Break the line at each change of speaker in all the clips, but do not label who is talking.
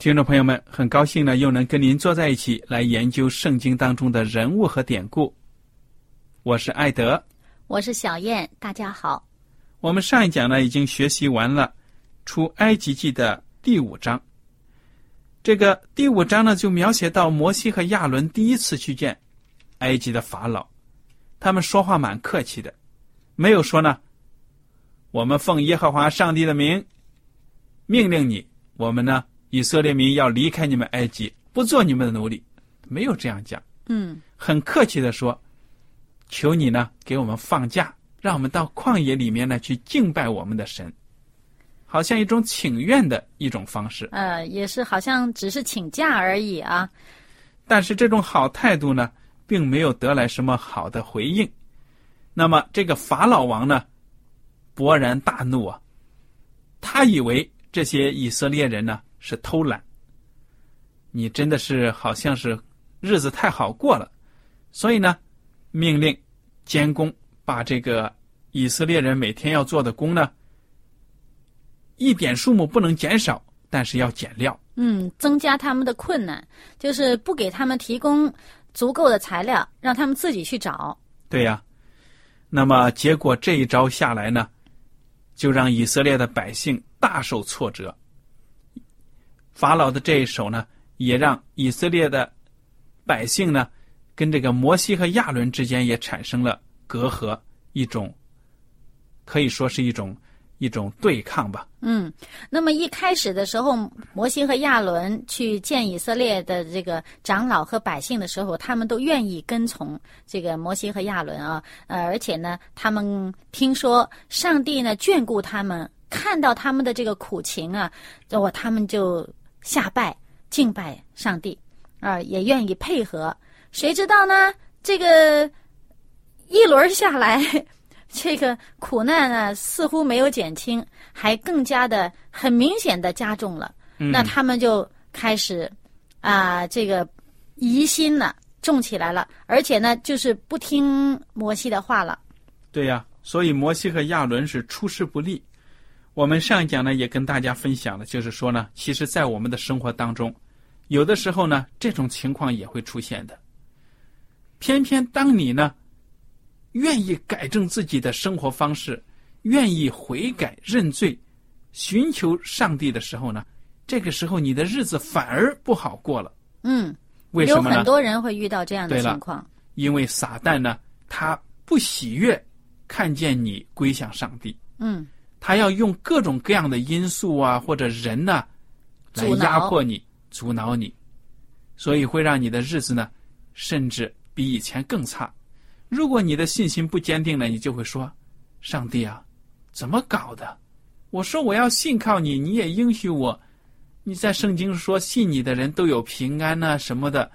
听众朋友们，很高兴呢，又能跟您坐在一起来研究圣经当中的人物和典故。我是艾德，
我是小燕，大家好。
我们上一讲呢已经学习完了出埃及记的第五章。这个第五章呢就描写到摩西和亚伦第一次去见埃及的法老，他们说话蛮客气的，没有说呢，我们奉耶和华上帝的名命令你，我们呢。以色列民要离开你们埃及，不做你们的奴隶，没有这样讲。
嗯，
很客气的说：“求你呢，给我们放假，让我们到旷野里面呢去敬拜我们的神，好像一种请愿的一种方式。”
呃，也是好像只是请假而已啊。
但是这种好态度呢，并没有得来什么好的回应。那么这个法老王呢，勃然大怒啊！他以为这些以色列人呢。是偷懒，你真的是好像是日子太好过了，所以呢，命令监工把这个以色列人每天要做的工呢，一点数目不能减少，但是要减料。
嗯，增加他们的困难，就是不给他们提供足够的材料，让他们自己去找。
对呀，那么结果这一招下来呢，就让以色列的百姓大受挫折。法老的这一手呢，也让以色列的百姓呢，跟这个摩西和亚伦之间也产生了隔阂，一种可以说是一种一种对抗吧。
嗯，那么一开始的时候，摩西和亚伦去见以色列的这个长老和百姓的时候，他们都愿意跟从这个摩西和亚伦啊，呃，而且呢，他们听说上帝呢眷顾他们，看到他们的这个苦情啊，我他们就。下拜敬拜上帝，啊，也愿意配合。谁知道呢？这个一轮下来，这个苦难呢，似乎没有减轻，还更加的很明显的加重了。那他们就开始啊，这个疑心呢重起来了，而且呢，就是不听摩西的话了。
对呀，所以摩西和亚伦是出师不利。我们上一讲呢，也跟大家分享了，就是说呢，其实，在我们的生活当中，有的时候呢，这种情况也会出现的。偏偏当你呢，愿意改正自己的生活方式，愿意悔改认罪，寻求上帝的时候呢，这个时候你的日子反而不好过了。
嗯，
为什么
呢？有很多人会遇到这样的情况。
因为撒旦呢，他不喜悦看见你归向上帝。
嗯。
他要用各种各样的因素啊，或者人呢，来压迫你、阻挠你，所以会让你的日子呢，甚至比以前更差。如果你的信心不坚定了，你就会说：“上帝啊，怎么搞的？我说我要信靠你，你也应许我。你在圣经说信你的人都有平安呐，什么的，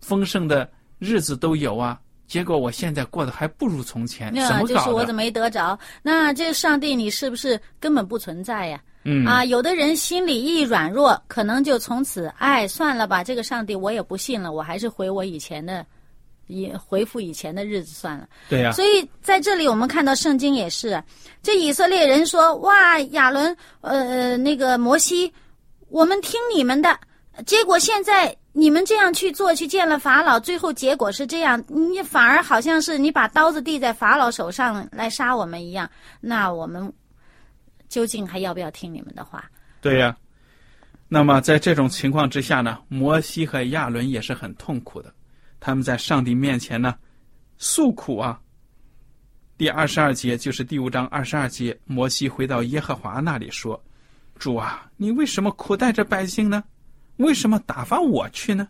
丰盛的日子都有啊。结果我现在过得还不如从前，怎
那
么搞的？
就是我怎么没得着？那这上帝你是不是根本不存在呀？
嗯
啊，有的人心里一软弱，可能就从此，哎，算了吧，这个上帝我也不信了，我还是回我以前的，也回复以前的日子算了。
对呀、
所以在这里我们看到圣经也是，这以色列人说：“哇，亚伦，呃，那个摩西，我们听你们的。”结果现在你们这样去做，去见了法老，最后结果是这样，你反而好像是你把刀子递在法老手上来杀我们一样。那我们究竟还要不要听你们的话？
对呀、那么在这种情况之下呢，摩西和亚伦也是很痛苦的，他们在上帝面前呢诉苦啊。第二十二节就是第五章二十二节，摩西回到耶和华那里说：“主啊，你为什么苦待这百姓呢？为什么打发我去呢？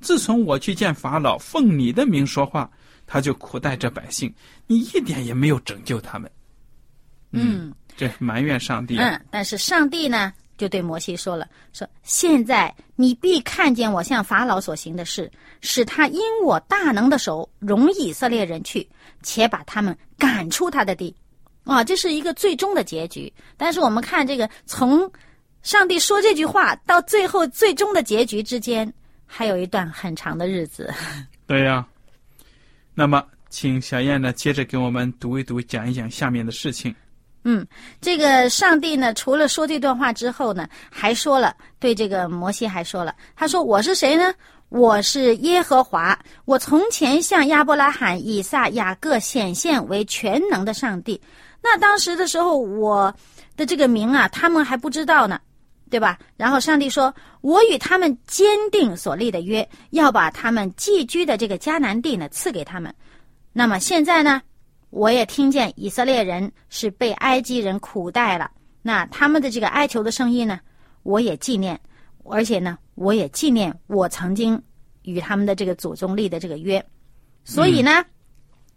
自从我去见法老，奉你的名说话，他就苦待这百姓，你一点也没有拯救他们。”
嗯
这埋怨上帝啊。
嗯，但是上帝呢，就对摩西说了：“说现在你必看见我向法老所行的事，使他因我大能的手容以色列人去，且把他们赶出他的地。”啊，这是一个最终的结局。但是我们看这个，从上帝说这句话到最后最终的结局之间，还有一段很长的日子。
对呀、那么，请小燕呢接着给我们读一读，讲一讲下面的事情。
嗯，这个上帝呢，除了说这段话之后呢，还说了对这个摩西还说了，他说：“我是谁呢？我是耶和华。我从前向亚伯拉罕、以撒、雅各显现为全能的上帝。那当时的时候，我的这个名啊，他们还不知道呢。”对吧？然后上帝说：“我与他们坚定所立的约，要把他们寄居的这个迦南地呢赐给他们。那么现在呢，我也听见以色列人是被埃及人苦待了，那他们的这个哀求的声音呢，我也纪念，而且呢，我也纪念我曾经与他们的这个祖宗立的这个约，所以呢，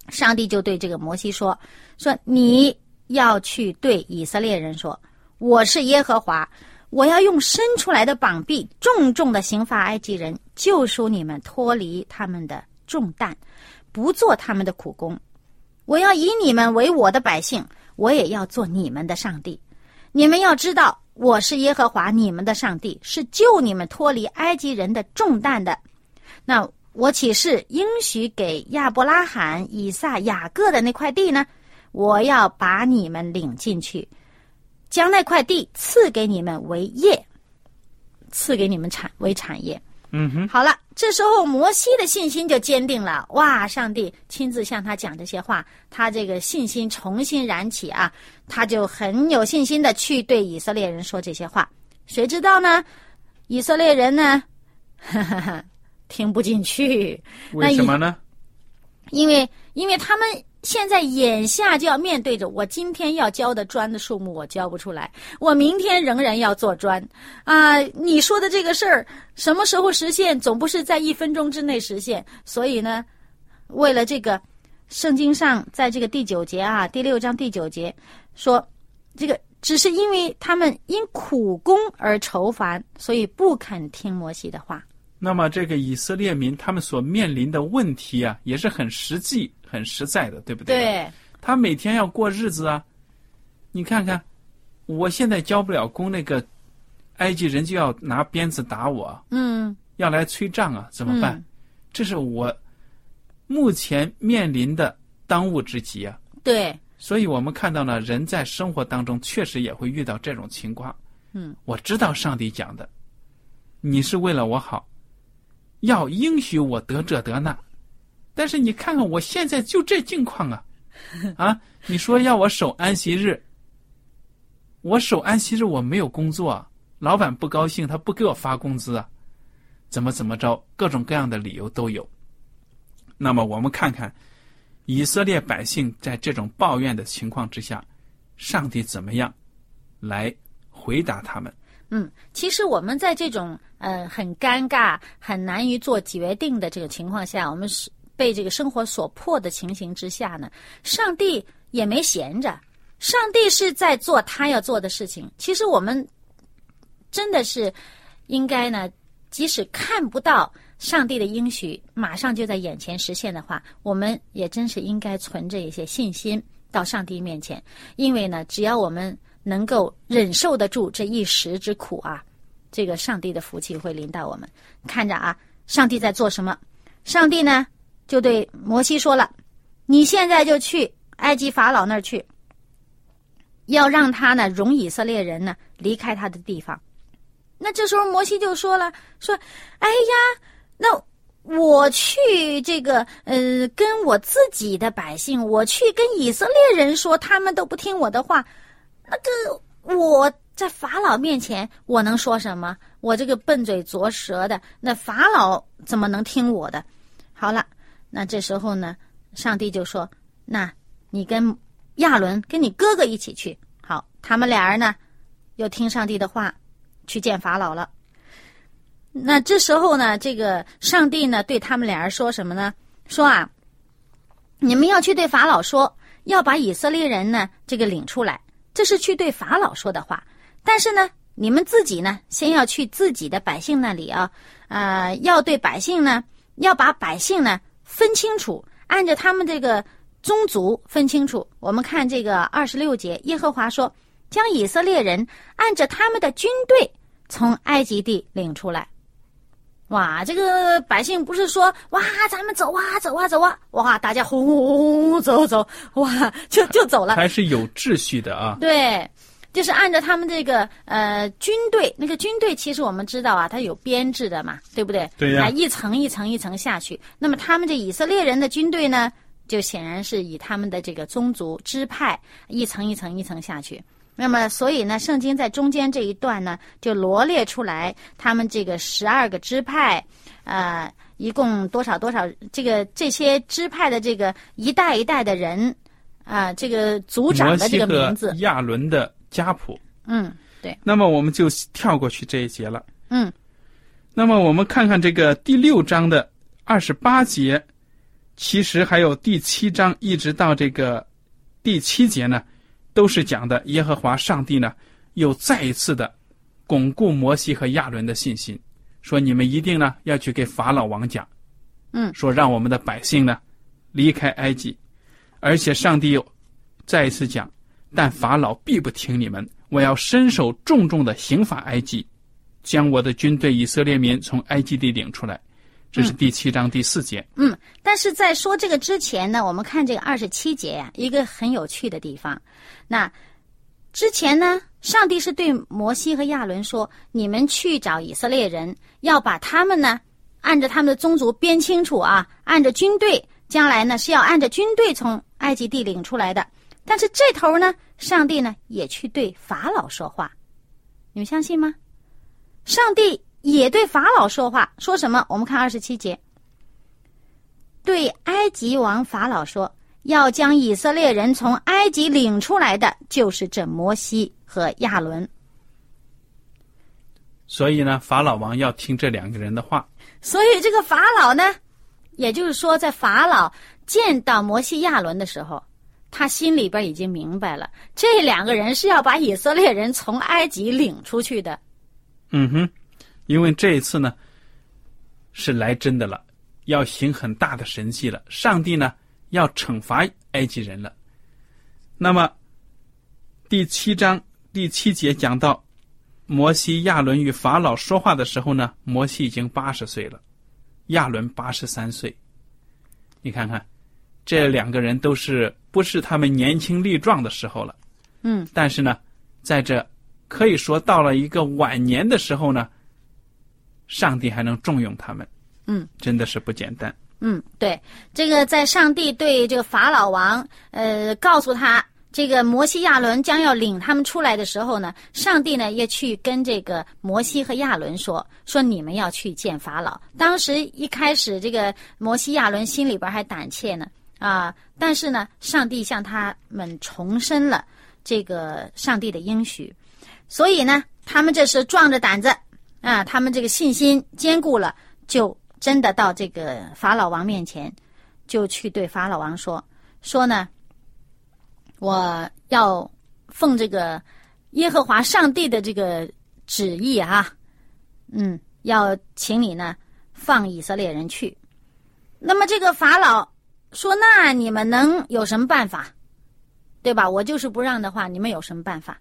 上帝就对这个摩西说：说你要去对以色列人说，我是耶和华，我要用伸出来的膀臂重重的刑罚埃及人，救赎你们脱离他们的重担，不做他们的苦工。我要以你们为我的百姓，我也要做你们的上帝。你们要知道，我是耶和华你们的上帝，是救你们脱离埃及人的重担的。那我岂是应许给亚伯拉罕、以撒、雅各的那块地呢？我要把你们领进去，将那块地赐给你们为业，赐给你们产为产业。
嗯哼，
好了，这时候摩西的信心就坚定了。哇，上帝亲自向他讲这些话，他这个信心重新燃起啊，他就很有信心的去对以色列人说这些话。谁知道呢？以色列人呢，听不进去，
为什么呢？
因为因为他们现在眼下就要面对着我今天要交的砖的数目，我交不出来，我明天仍然要做砖啊！你说的这个事儿什么时候实现？总不是在一分钟之内实现。所以呢，为了这个，圣经上在这个第九节啊，第六章第九节说，这个只是因为他们因苦功而愁烦，所以不肯听摩西的话。
那么这个以色列民他们所面临的问题啊，也是很实际、很实在的，对不对？。
对，
他每天要过日子啊，你看看，我现在交不了工，那个埃及人就要拿鞭子打我，
嗯，
要来催账啊，怎么办？
嗯
这是我目前面临的当务之急啊。
对，
所以我们看到呢，人在生活当中确实也会遇到这种情况。
嗯，
我知道上帝讲的，你是为了我好，要应许我得这得那，但是你看看我现在就这境况啊，啊，你说要我守安息日，我守安息日我没有工作，老板不高兴，他不给我发工资啊，怎么怎么着，各种各样的理由都有。那么我们看看。以色列百姓在这种抱怨的情况之下，上帝怎么样来回答他们？
嗯，其实我们在这种呃很尴尬、很难于做决定的这个情况下，我们是被这个生活所迫的情形之下呢，上帝也没闲着，上帝是在做他要做的事情。其实我们真的是应该呢，即使看不到上帝的应许马上就在眼前实现的话，我们也真是应该存着一些信心到上帝面前，因为呢，只要我们能够忍受得住这一时之苦啊，这个上帝的福气会临到我们。看着啊，上帝在做什么？上帝呢，就对摩西说了：“你现在就去埃及法老那儿去，要让他呢容以色列人呢离开他的地方。”那这时候摩西就说了：“说，哎呀，那我去这个呃，跟我自己的百姓，我去跟以色列人说，他们都不听我的话，那个我在法老面前，我能说什么？我这个笨嘴拙舌的，那法老怎么能听我的？好了，那这时候呢，上帝就说：那你跟亚伦跟你哥哥一起去。好，他们俩人呢，又听上帝的话。”去见法老了。那这时候呢，这个上帝呢对他们俩人说什么呢？说啊，你们要去对法老说，要把以色列人呢这个领出来，这是去对法老说的话。但是呢，你们自己呢，先要去自己的百姓那里啊，呃，要对百姓呢，要把百姓呢分清楚，按照他们这个宗族分清楚。我们看这个二十六节，耶和华说，将以色列人按着他们的军队。从埃及地领出来，哇！这个百姓不是说哇，咱们走啊，走啊，走啊，哇！大家轰轰轰走走，哇，就就走了，
还是有秩序的啊。
对，就是按照他们这个呃军队，那个军队其实我们知道啊，它有编制的嘛，对不对？
对呀。
一层一层一层下去，那么他们这以色列人的军队呢，就显然是以他们的这个宗族支派一层一层一层下去。那么，所以呢，圣经在中间这一段呢，就罗列出来他们这个十二个支派，呃，一共多少多少，这个这些支派的这个一代一代的人，啊，这个族长的这个名字，
亚伦的家谱。
嗯，对。
那么我们就跳过去这一节了。
嗯。
那么我们看看这个第六章的二十八节，其实还有第七章一直到这个第七节呢。都是讲的耶和华上帝呢，又再一次的巩固摩西和亚伦的信心，说你们一定呢要去给法老王讲，
嗯，
说让我们的百姓呢离开埃及，而且上帝又再一次讲，但法老必不听你们，我要伸手重重的刑罚埃及，将我的军队以色列民从埃及地领出来。这是第七章第四节。
嗯，但是在说这个之前呢，我们看这个二十七节呀，一个很有趣的地方。那之前呢，上帝是对摩西和亚伦说：“你们去找以色列人，要把他们呢按着他们的宗族编清楚啊，按着军队，将来呢是要按着军队从埃及地领出来的。”但是这头呢，上帝呢也去对法老说话，你们相信吗？上帝。也对法老说话，说什么？我们看二十七节，对埃及王法老说：“要将以色列人从埃及领出来的，就是这摩西和亚伦。”
所以呢，法老王要听这两个人的话。
所以这个法老呢，也就是说，在法老见到摩西、亚伦的时候，他心里边已经明白了，这两个人是要把以色列人从埃及领出去的。
嗯哼。因为这一次呢，是来真的了，要行很大的神迹了。上帝呢要惩罚埃及人了。那么第七章第七节讲到，摩西亚伦与法老说话的时候呢，摩西已经八十岁了，亚伦八十三岁。你看看，这两个人都是不是他们年轻力壮的时候了？
嗯。
但是呢，在这可以说到了一个晚年的时候呢。上帝还能重用他们，
嗯，
真的是不简单。
嗯，对，这个在上帝对这个法老王，呃，告诉他这个摩西亚伦将要领他们出来的时候呢，上帝呢也去跟这个摩西和亚伦说，说你们要去见法老。当时一开始，这个摩西亚伦心里边还胆怯呢，啊，但是呢，上帝向他们重申了这个上帝的应许，所以呢，他们这是壮着胆子。啊，他们这个信心坚固了，就真的到这个法老王面前，就去对法老王说：“说呢，我要奉这个耶和华上帝的这个旨意啊，嗯，要请你呢放以色列人去。那么这个法老说：“那你们能有什么办法？对吧？我就是不让的话，你们有什么办法？”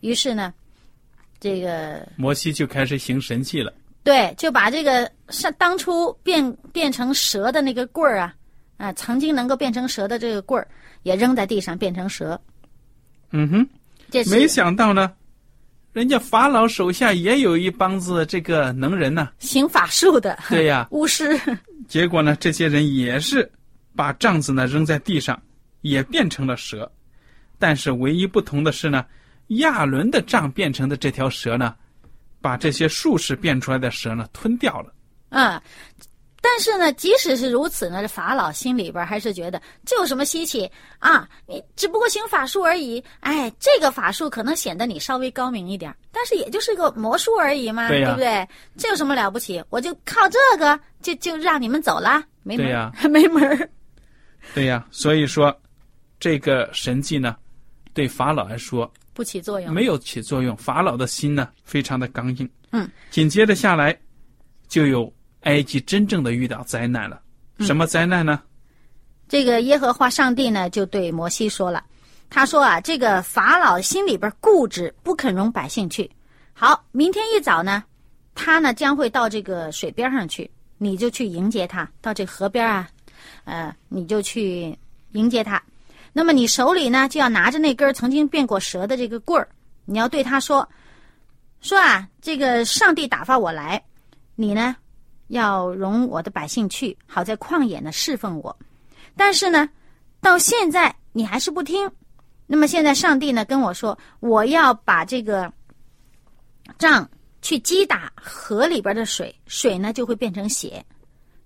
于是呢，这个
摩西就开始行神迹了。
对，就把这个上当初变变成蛇的那个棍儿啊，啊，曾经能够变成蛇的这个棍儿，也扔在地上变成蛇。
嗯哼，
这
没想到呢，人家法老手下也有一帮子这个能人呐、
行法术的
对呀、
巫师。
结果呢，这些人也是把杖子呢扔在地上，也变成了蛇。但是唯一不同的是呢，亚伦的杖变成的这条蛇呢，把这些术士变出来的蛇呢吞掉了。
嗯，但是呢，即使是如此呢，这法老心里边还是觉得这有什么稀奇啊？你只不过行法术而已。哎，这个法术可能显得你稍微高明一点，但是也就是个魔术而已嘛，
对呀
不对？这有什么了不起？我就靠这个就就让你们走了，没门儿，
对 呀
没门儿。
对呀，所以说，这个神迹呢，对法老来说
不起作用。
没有起作用。法老的心呢，非常的刚硬。
嗯，
紧接着下来，就有埃及真正的遇到灾难了。
嗯
什么灾难呢？
这个耶和华上帝呢，就对摩西说了，他说啊，这个法老心里边固执，不肯容百姓去。好，明天一早呢，他呢将会到这个水边上去，你就去迎接他，到这河边啊，呃，你就去迎接他。那么你手里呢，就要拿着那根曾经变过蛇的这个棍儿，你要对他说，说啊，这个上帝打发我来，你呢要容我的百姓去，好在旷野呢侍奉我。但是呢，到现在你还是不听。那么现在上帝呢跟我说，我要把这个杖去击打河里边的水，水呢就会变成血。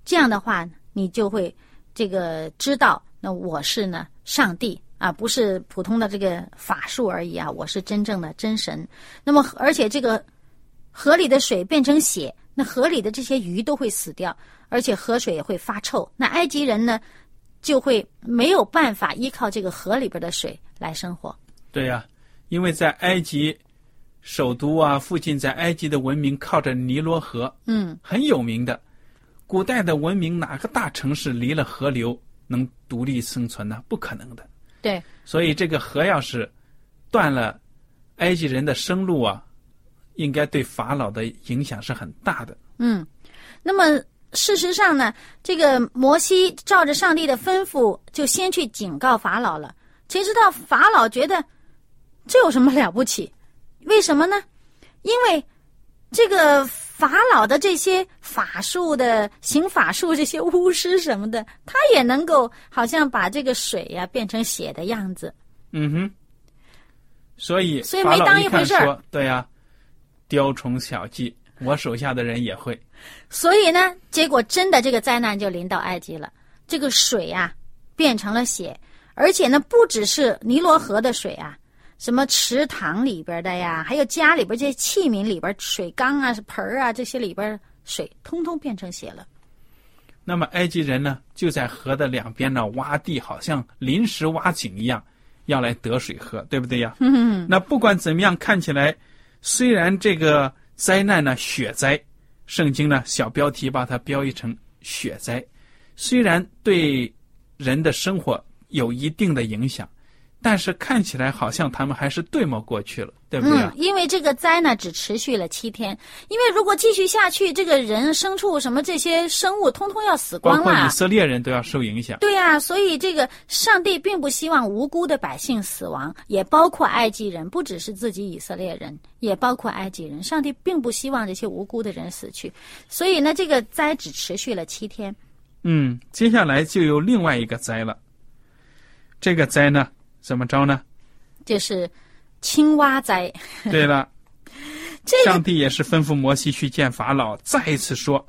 这样的话，你就会这个知道，那我是呢上帝啊，不是普通的这个法术而已啊，我是真正的真神。那么而且这个河里的水变成血，那河里的这些鱼都会死掉，而且河水也会发臭。那埃及人呢？就会没有办法依靠这个河里边的水来生活。
对呀、因为在埃及首都啊附近，在埃及的文明靠着尼罗河，
嗯，
很有名的。古代的文明哪个大城市离了河流能独立生存呢？不可能的。
对，
所以这个河要是断了，埃及人的生路啊，应该对法老的影响是很大的。
嗯。那么事实上呢，这个摩西照着上帝的吩咐，就先去警告法老了。谁知道法老觉得这有什么了不起？为什么呢？因为这个法老的这些法术的行法术这些巫师什么的，他也能够好像把这个水呀、变成血的样子。
嗯哼，所以
所以没当一回事儿
说，对呀、雕虫小技，我手下的人也会。
所以呢，结果真的这个灾难就临到埃及了。这个水呀、变成了血，而且呢，不只是尼罗河的水啊，什么池塘里边的呀，还有家里边这些器皿里边水缸啊、盆儿啊这些里边水，通通变成血了。
那么埃及人呢，就在河的两边呢挖地，好像临时挖井一样，要来得水喝，对不对呀？
嗯，
那不管怎么样，看起来虽然这个灾难呢雪灾，圣经呢小标题把它标译成雪灾，虽然对人的生活有一定的影响，但是看起来好像他们还是对抹过去了，对不对啊
嗯，？因为这个灾呢只持续了七天，因为如果继续下去，这个人、牲畜什么这些生物通通要死光了。
包括以色列人都要受影响。
对呀、所以这个上帝并不希望无辜的百姓死亡，也包括埃及人，不只是自己以色列人，也包括埃及人。上帝并不希望这些无辜的人死去，所以呢，这个灾只持续了七天。
嗯，接下来就有另外一个灾了。这个灾呢，怎么着呢？
就是青蛙灾。
对了，
这个
上帝也是吩咐摩西去见法老，再一次说：“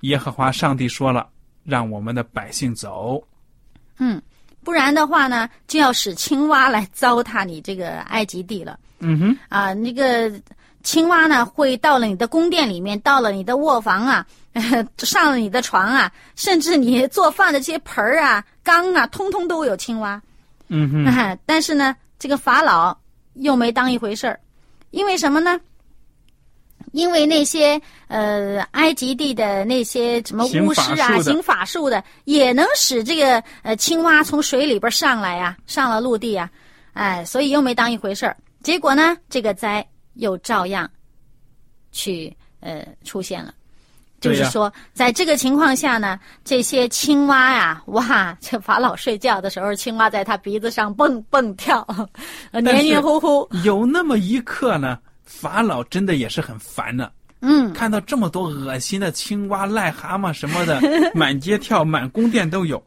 耶和华上帝说了，让我们的百姓走。
嗯，不然的话呢，就要使青蛙来糟蹋你这个埃及地了。”
嗯哼，
啊，那个青蛙呢，会到了你的宫殿里面，到了你的卧房啊，上了你的床啊，甚至你做饭的这些盆儿啊、缸啊，通通都有青蛙。
嗯哼，
但是呢，这个法老又没当一回事儿，因为什么呢？因为那些呃埃及地的那些什么巫师啊、
行法术的
也能使这个呃青蛙从水里边上来呀、上了陆地呀、哎，所以又没当一回事儿。结果呢，这个灾又照样去呃出现了。就是说，在这个情况下呢，这些青蛙呀，哇，这法老睡觉的时候，青蛙在他鼻子上蹦蹦跳，呃 黏黏糊糊。
有那么一刻呢，法老真的也是很烦呢。
嗯，
看到这么多恶心的青蛙、癞蛤蟆什么的，满街跳，满宫殿都有，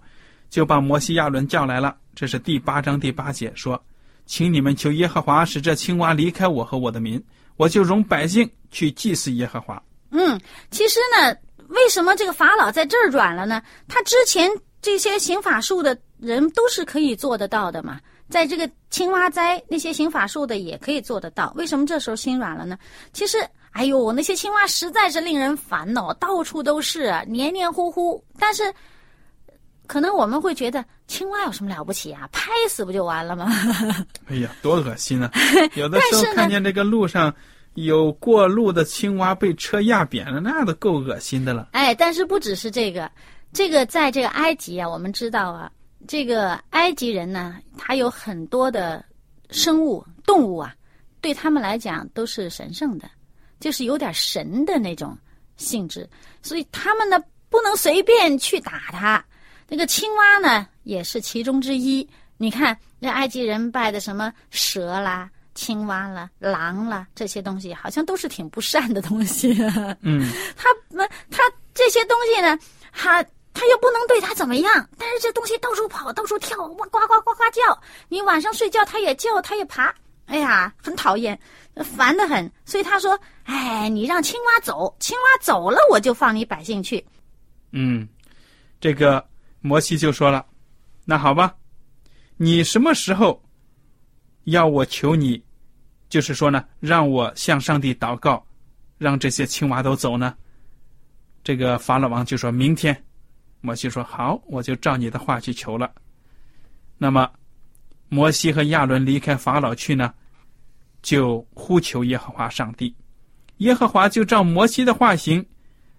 就把摩西亚伦叫来了。这是第八章第八节说：“请你们求耶和华使这青蛙离开我和我的民，我就容百姓去祭祀耶和华。
嗯，其实呢，为什么这个法老在这儿软了呢？他之前这些行法术的人都是可以做得到的嘛，在这个青蛙灾那些行法术的也可以做得到，为什么这时候心软了呢？其实，哎呦，那些青蛙实在是令人烦恼，到处都是啊，黏黏糊糊。但是，可能我们会觉得青蛙有什么了不起啊？拍死不就完了吗？
哎呀，多恶心啊！有的时候看见这个路上有过路的青蛙被车压扁了，那都够恶心的了。
哎，但是不只是这个，这个在这个埃及啊，我们知道啊，这个埃及人呢，他有很多的生物、动物啊，对他们来讲都是神圣的，就是有点神的那种性质，所以他们呢不能随便去打它。那个青蛙呢，也是其中之一。你看，那埃及人拜的什么蛇啦。青蛙了、狼了，这些东西好像都是挺不善的东西。
嗯，
他们他这些东西呢，他他又不能对他怎么样，但是这东西到处跑，到处跳，哇呱呱呱呱叫。你晚上睡觉，它也叫，它也爬，哎呀，很讨厌，烦得很。所以他说：“哎，你让青蛙走，青蛙走了，我就放你百姓去。
嗯，这个摩西就说了：“那好吧，你什么时候要我求你，就是说呢，让我向上帝祷告，让这些青蛙都走呢？”这个法老王就说明天。摩西说：“好，我就照你的话去求了。”那么，摩西和亚伦离开法老去呢，就呼求耶和华上帝。耶和华就照摩西的话行，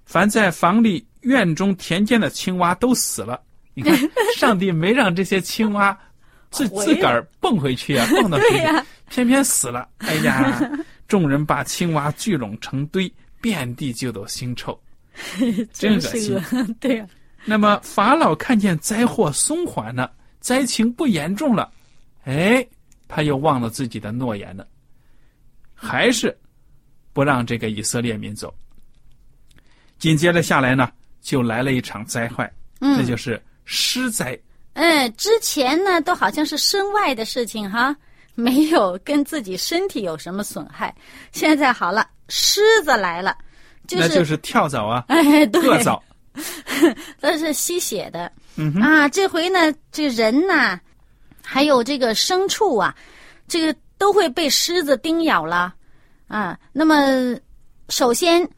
凡在房里、院中、田间的青蛙都死了。你看，上帝没让这些青蛙自自个儿蹦回去啊，蹦到水里，偏偏死了。哎呀，众人把青蛙聚拢成堆，遍地就都腥臭。真恶心，
对呀、
那么法老看见灾祸松缓了，灾情不严重了，哎，他又忘了自己的诺言了，还是不让这个以色列民走。紧接着下来呢，就来了一场灾害，
嗯
那就是湿灾。
嗯，之前呢都好像是身外的事情哈，没有跟自己身体有什么损害。现在好了，狮子来了，就是
那就是跳蚤啊，
哎，对。那 是吸血的、
嗯，
啊。这回呢，这人呐，还有这个牲畜啊，这个都会被狮子叮咬了啊。那么，首先，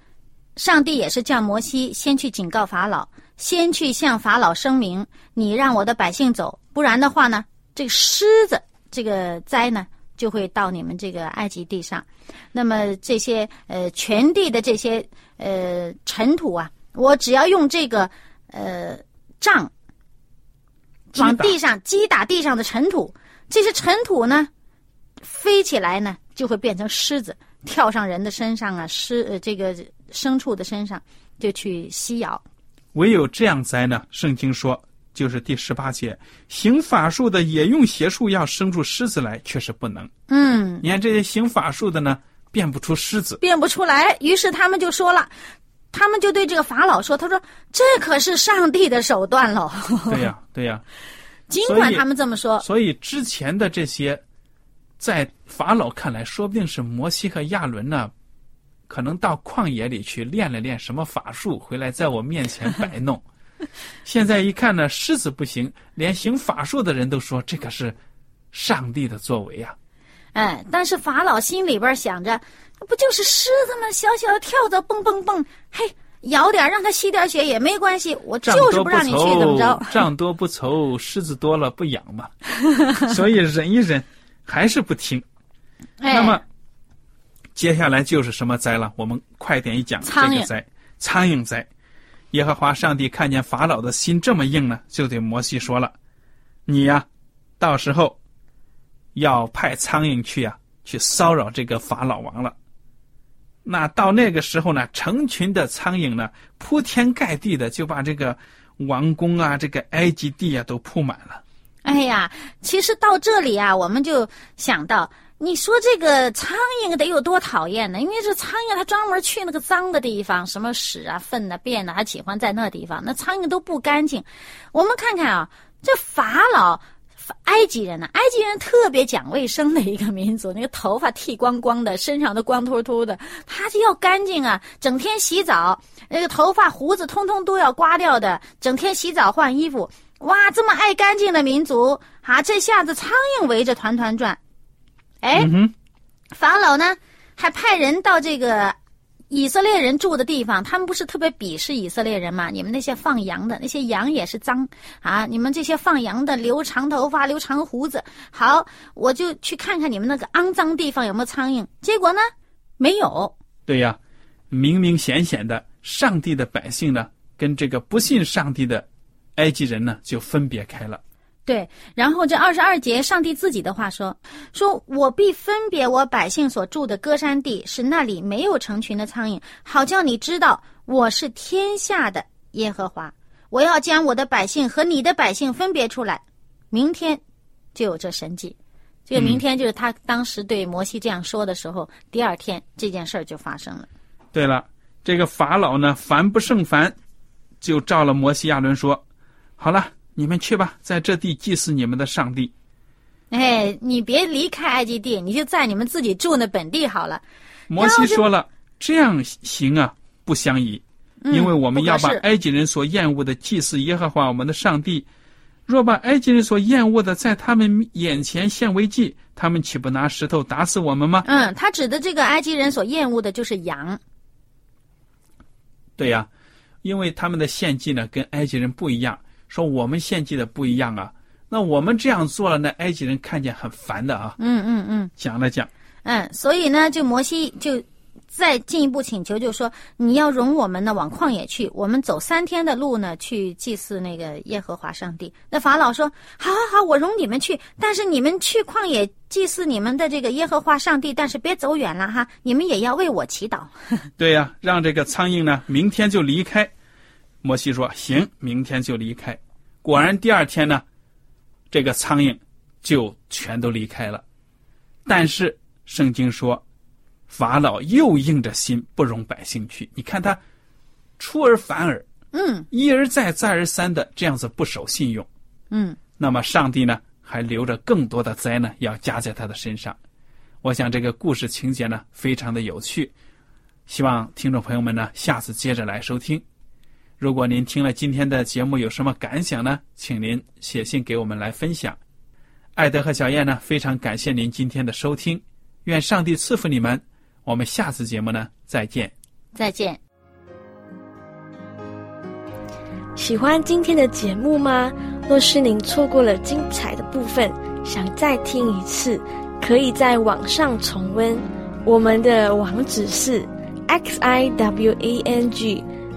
上帝也是叫摩西先去警告法老，先去向法老声明，你让我的百姓走，不然的话呢，这个狮子这个灾呢。就会到你们这个埃及地上，那么这些呃全地的这些呃尘土啊，我只要用这个呃杖往地上击打地上的尘土，这些尘土呢飞起来呢，就会变成狮子，跳上人的身上啊，狮呃这个牲畜的身上就去吸咬。
唯有这样灾呢，圣经说，就是第十八节，行法术的也用邪术要生出狮子来，却是不能。
嗯，
你看这些行法术的呢，变不出狮子。
变不出来，于是他们就说了。他们就对这个法老说：“他说这可是上帝的手段喽。
对呀、对呀、
尽管他们这么说，
所以之前的这些，在法老看来，说不定是摩西和亚伦呢，可能到旷野里去练了练什么法术，回来在我面前摆弄。现在一看呢，狮子不行，连行法术的人都说这可是上帝的作为呀、
哎，但是法老心里边想着，不就是狮子吗？小小的跳蚤蹦蹦蹦，嘿，咬点让它吸点血也没关系，我就是不让你去，怎么着
愁？，账多不愁，狮子多了不痒嘛。所以忍一忍，还是不听。
哎，
那么，接下来就是什么灾了？我们快点一讲这
苍蝇
个灾，苍蝇灾。耶和华上帝看见法老的心这么硬呢，就对摩西说了：“你呀，到时候要派苍蝇去呀、去骚扰这个法老王了。那到那个时候呢，成群的苍蝇呢，铺天盖地的就把这个王宫啊、这个埃及地啊都铺满了。
哎呀，其实到这里啊，我们就想到，你说这个苍蝇得有多讨厌呢？因为这苍蝇它专门去那个脏的地方，什么屎啊、粪啊、便啊，它喜欢在那地方，那苍蝇都不干净。我们看看啊，这法老。埃及人呢、埃及人特别讲卫生的一个民族，那个头发剃光光的，身上都光秃秃的，他就要干净啊，整天洗澡，那个头发胡子通通都要刮掉的，整天洗澡换衣服。哇，这么爱干净的民族啊，这下子苍蝇围着团团转。哎，
嗯哼，
法老呢还派人到这个以色列人住的地方，他们不是特别鄙视以色列人嘛？你们那些放羊的，那些羊也是脏啊！你们这些放羊的留长头发、留长胡子，好，我就去看看你们那个肮脏地方有没有苍蝇。结果呢，没有。
对呀，明明显显的，上帝的百姓呢，跟这个不信上帝的埃及人呢，就分别开了。
对，然后这二十二节，上帝自己的话说：“说我必分别我百姓所住的歌山地，使那里没有成群的苍蝇，好叫你知道我是天下的耶和华。我要将我的百姓和你的百姓分别出来。明天就有这神迹。这个明天就是他当时对摩西这样说的时候，第二天这件事儿就发生了。
对了，这个法老呢，烦不胜烦，就照了摩西亚伦说：“好了，你们去吧，在这地祭祀你们的上帝。
哎，你别离开埃及地，你就在你们自己住那本地好了。”
摩西说了：“这样行啊，不相宜，
嗯
因为我们要把埃及人所厌恶的祭祀耶和华我们的上帝。若把埃及人所厌恶的在他们眼前献为祭，他们岂不拿石头打死我们吗？”
嗯，他指的这个埃及人所厌恶的就是羊。
对呀、因为他们的献祭呢跟埃及人不一样，说我们献祭的不一样啊。那我们这样做了，那埃及人看见很烦的啊。
嗯嗯嗯。
讲了讲，
嗯，所以呢，就摩西就再进一步请求，就说你要容我们呢往旷野去，我们走三天的路呢去祭祀那个耶和华上帝。那法老说：好好好，我容你们去，但是你们去旷野祭祀你们的这个耶和华上帝，但是别走远了哈，你们也要为我祈祷。
对呀、让这个苍蝇呢明天就离开。摩西说：“行，明天就离开。”果然第二天呢，这个苍蝇就全都离开了。但是圣经说，法老又硬着心不容百姓去。你看他出尔反尔，
嗯
一而再再而三的这样子不守信用。
嗯，
那么上帝呢，还留着更多的灾呢，要加在他的身上。我想这个故事情节呢，非常的有趣，希望听众朋友们呢，下次接着来收听。如果您听了今天的节目有什么感想呢，请您写信给我们来分享。艾德和小燕呢，非常感谢您今天的收听，愿上帝赐福你们。我们下次节目呢，再见。
再见。
喜欢今天的节目吗？若是您错过了精彩的部分，想再听一次，可以在网上重温。我们的网址是 x i w a n g